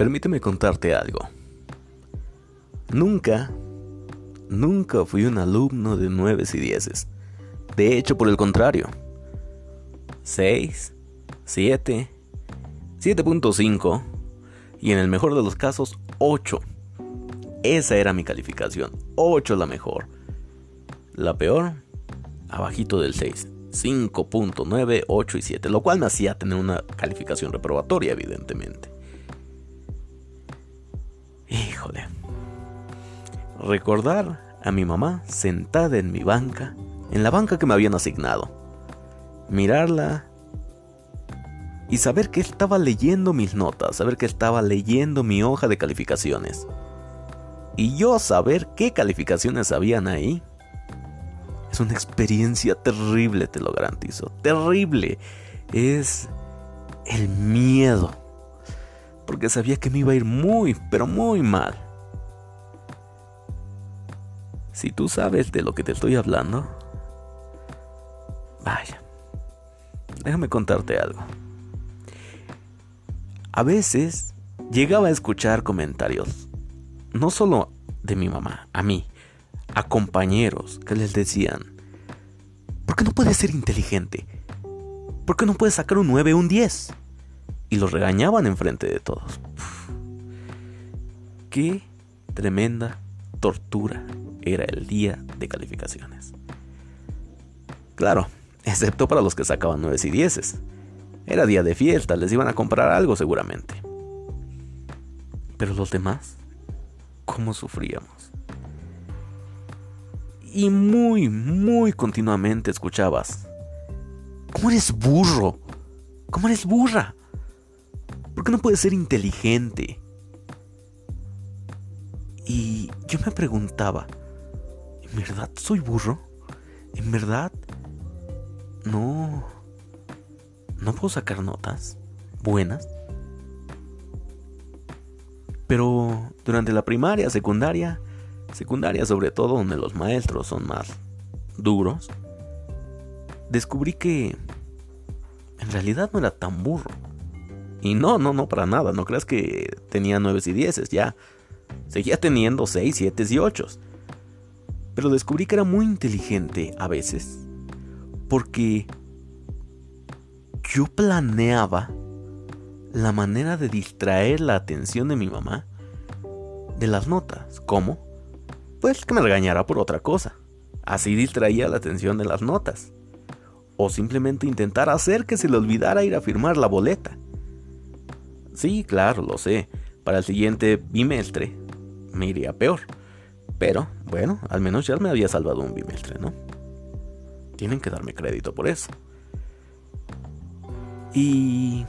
permíteme contarte algo. Nunca, nunca fui un alumno de 9 y 10. De hecho, por el contrario. 6, 7, 7.5 y en el mejor de los casos 8. Esa era mi calificación. 8 la mejor. La peor, abajito del 6. 5.9, 8 y 7, lo cual me hacía tener una calificación reprobatoria, evidentemente. Recordar a mi mamá sentada en mi banca, en la banca que me habían asignado. Mirarla y saber que estaba leyendo mis notas, saber que estaba leyendo mi hoja de calificaciones. Y yo saber qué calificaciones habían ahí. Es una experiencia terrible, te lo garantizo. Terrible. Es el miedo. Porque sabía que me iba a ir muy, pero muy mal. Si tú sabes de lo que te estoy hablando, vaya, déjame contarte algo. A veces llegaba a escuchar comentarios, no solo de mi mamá, a mí, a compañeros que les decían, ¿por qué no puedes ser inteligente? ¿Por qué no puedes sacar un 9 o un 10? Y los regañaban enfrente de todos. qué tremenda tortura era el día de calificaciones. Claro, excepto para los que sacaban 9 y 10. Era día de fiesta, les iban a comprar algo seguramente. Pero los demás, ¿cómo sufríamos? Y muy, muy continuamente escuchabas, ¿cómo eres burro? ¿Cómo eres burra? ¿Por qué no puedes ser inteligente? Y yo me preguntaba, ¿en verdad soy burro? ¿En verdad? No no puedo sacar notas buenas. Pero durante la primaria, secundaria, secundaria sobre todo donde los maestros son más duros, descubrí que en realidad no era tan burro. Y no, no, no, para nada. No creas que tenía 9 y 10, ya seguía teniendo 6, 7 y 8. Pero descubrí que era muy inteligente a veces. Porque yo planeaba la manera de distraer la atención de mi mamá de las notas. ¿Cómo? Pues que me regañara por otra cosa. Así distraía la atención de las notas. O simplemente intentar hacer que se le olvidara ir a firmar la boleta. Sí, claro, lo sé. Para el siguiente bimestre me iría peor. Pero, bueno, al menos ya me había salvado un bimestre, ¿no? Tienen que darme crédito por eso. Y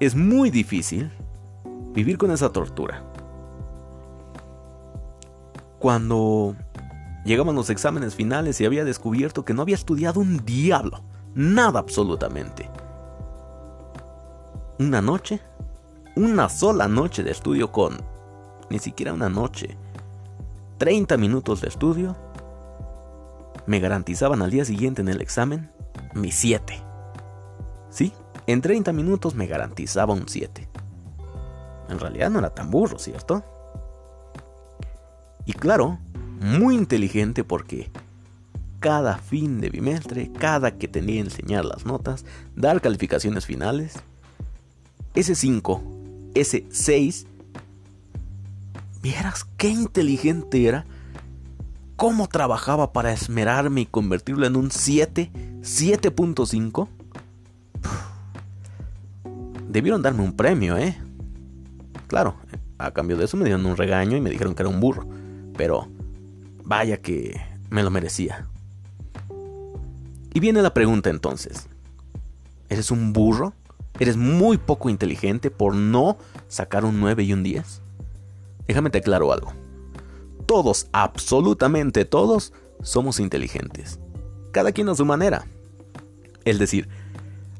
es muy difícil vivir con esa tortura. Cuando llegaban los exámenes finales y había descubierto que no había estudiado un diablo, nada absolutamente. Una noche, una sola noche de estudio con ni siquiera una noche, 30 minutos de estudio, me garantizaban al día siguiente en el examen mi 7. Sí, en 30 minutos me garantizaba un 7. En realidad no era tan burro, ¿cierto? Y claro, muy inteligente porque cada fin de bimestre, cada que tenía que enseñar las notas, dar calificaciones finales, ese 5, ese 6, vieras qué inteligente era, cómo trabajaba para esmerarme y convertirlo en un 7, 7.5 debieron darme un premio, ¿eh? Claro, a cambio de eso me dieron un regaño y me dijeron que era un burro. Pero vaya que me lo merecía. Y viene la pregunta entonces. ¿Eres un burro? ¿Eres muy poco inteligente por no sacar un 9 y un 10? Déjame te aclaro algo. Todos, absolutamente todos, somos inteligentes. Cada quien a su manera. Es decir,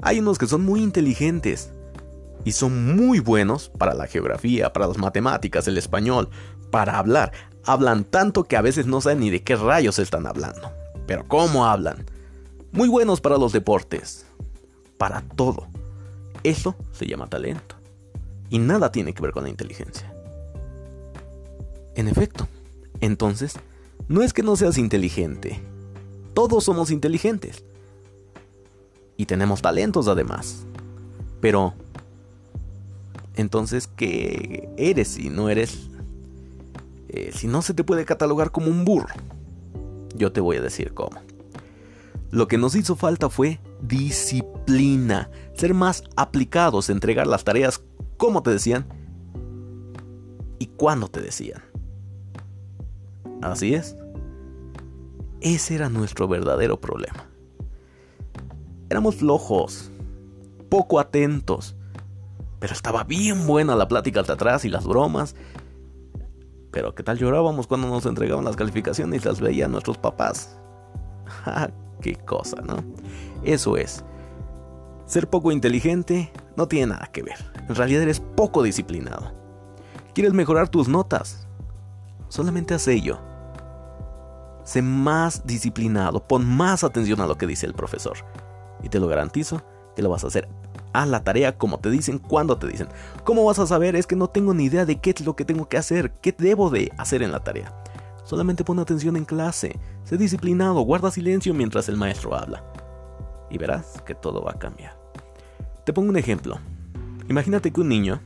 hay unos que son muy inteligentes, y son muy buenos para la geografía, para las matemáticas, el español, para hablar. Hablan tanto que a veces no saben ni de qué rayos están hablando. Pero ¿cómo hablan? Muy buenos para los deportes. Para todo. Eso se llama talento. Y nada tiene que ver con la inteligencia. En efecto, entonces, no es que no seas inteligente. Todos somos inteligentes. Y tenemos talentos además. Pero, entonces, ¿qué eres si no eres... Eh, si no se te puede catalogar como un burro? Yo te voy a decir cómo. Lo que nos hizo falta fue disciplina, ser más aplicados, entregar las tareas como te decían y cuando te decían. Así es. Ese era nuestro verdadero problema. Éramos flojos, poco atentos, pero estaba bien buena la plática hasta atrás y las bromas. Pero qué tal llorábamos cuando nos entregaban las calificaciones y las veían nuestros papás. Ah, qué cosa, ¿no? Eso es. Ser poco inteligente no tiene nada que ver. En realidad eres poco disciplinado. ¿Quieres mejorar tus notas? Solamente haz ello. Sé más disciplinado, pon más atención a lo que dice el profesor. Y te lo garantizo que lo vas a hacer. Haz la tarea como te dicen, cuando te dicen. ¿Cómo vas a saber? Es que no tengo ni idea de qué es lo que tengo que hacer, qué debo de hacer en la tarea. Solamente pon atención en clase, sé disciplinado, guarda silencio mientras el maestro habla. Y verás que todo va a cambiar. Te pongo un ejemplo. Imagínate que un niño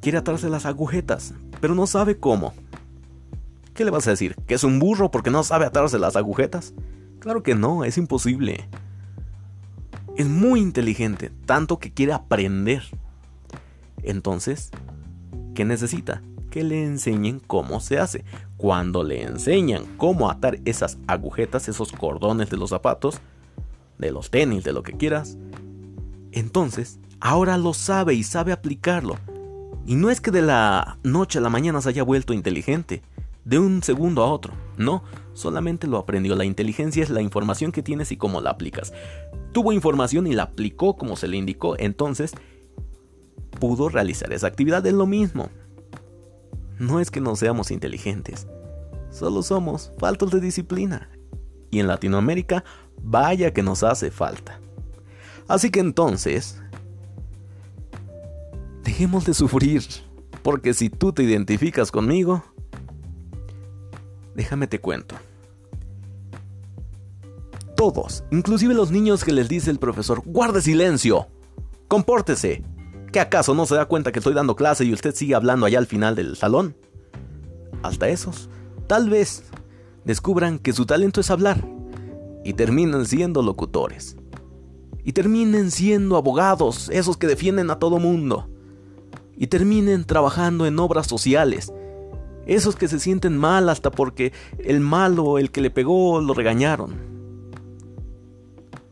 quiere atarse las agujetas, pero no sabe cómo. ¿Qué le vas a decir? ¿Que es un burro porque no sabe atarse las agujetas? Claro que no, es imposible. Es muy inteligente, tanto que quiere aprender. Entonces, ¿qué necesita? Que le enseñen cómo se hace. Cuando le enseñan cómo atar esas agujetas, esos cordones de los zapatos, de los tenis, de lo que quieras, entonces ahora lo sabe y sabe aplicarlo. Y no es que de la noche a la mañana se haya vuelto inteligente, de un segundo a otro. No, solamente lo aprendió. La inteligencia es la información que tienes y cómo la aplicas. Tuvo información y la aplicó como se le indicó, entonces pudo realizar esa actividad. Es lo mismo. No es que no seamos inteligentes, solo somos faltos de disciplina. Y en Latinoamérica, vaya que nos hace falta. Así que entonces, dejemos de sufrir, porque si tú te identificas conmigo, déjame te cuento. Todos, inclusive los niños que les dice el profesor, guarde silencio, compórtese, ¿Qué acaso no se da cuenta que estoy dando clase y usted sigue hablando allá al final del salón? Hasta esos, tal vez, descubran que su talento es hablar y terminen siendo locutores. Y terminen siendo abogados, esos que defienden a todo mundo. Y terminen trabajando en obras sociales. Esos que se sienten mal hasta porque el malo, el que le pegó, lo regañaron.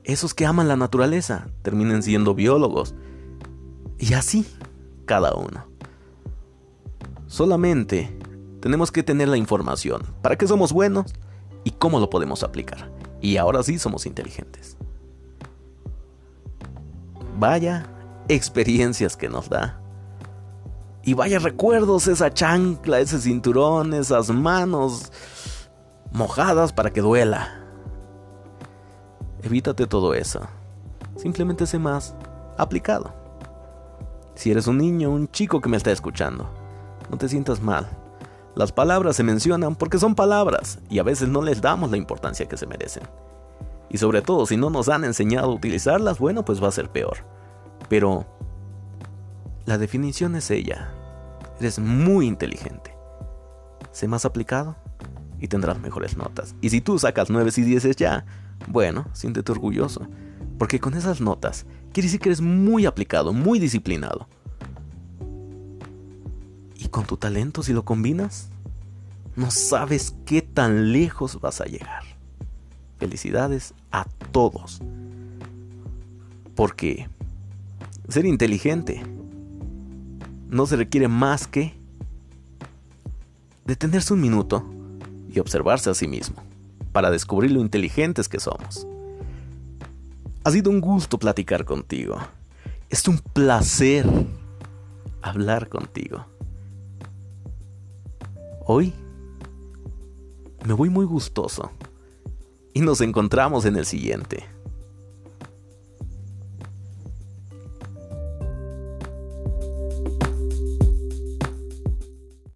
Esos que aman la naturaleza terminen siendo biólogos y así, cada uno. Solamente tenemos que tener la información para qué somos buenos y cómo lo podemos aplicar. Y ahora sí somos inteligentes. Vaya experiencias que nos da. Y vaya recuerdos, esa chancla, ese cinturón, esas manos mojadas para que duela. Evítate todo eso. Simplemente sé más aplicado. Si eres un niño, un chico que me está escuchando, no te sientas mal. Las palabras se mencionan porque son palabras y a veces no les damos la importancia que se merecen. Y sobre todo, si no nos han enseñado a utilizarlas, bueno, pues va a ser peor. Pero la definición es ella. Eres muy inteligente. Sé más aplicado y tendrás mejores notas. Y si tú sacas 9 y 10 ya, bueno, siéntete orgulloso. Porque con esas notas quiere decir que eres muy aplicado, muy disciplinado. Y con tu talento, si lo combinas, no sabes qué tan lejos vas a llegar. Felicidades a todos. Porque ser inteligente no se requiere más que detenerse un minuto y observarse a sí mismo para descubrir lo inteligentes que somos. Ha sido un gusto platicar contigo. Es un placer hablar contigo. Hoy me voy muy gustoso y nos encontramos en el siguiente.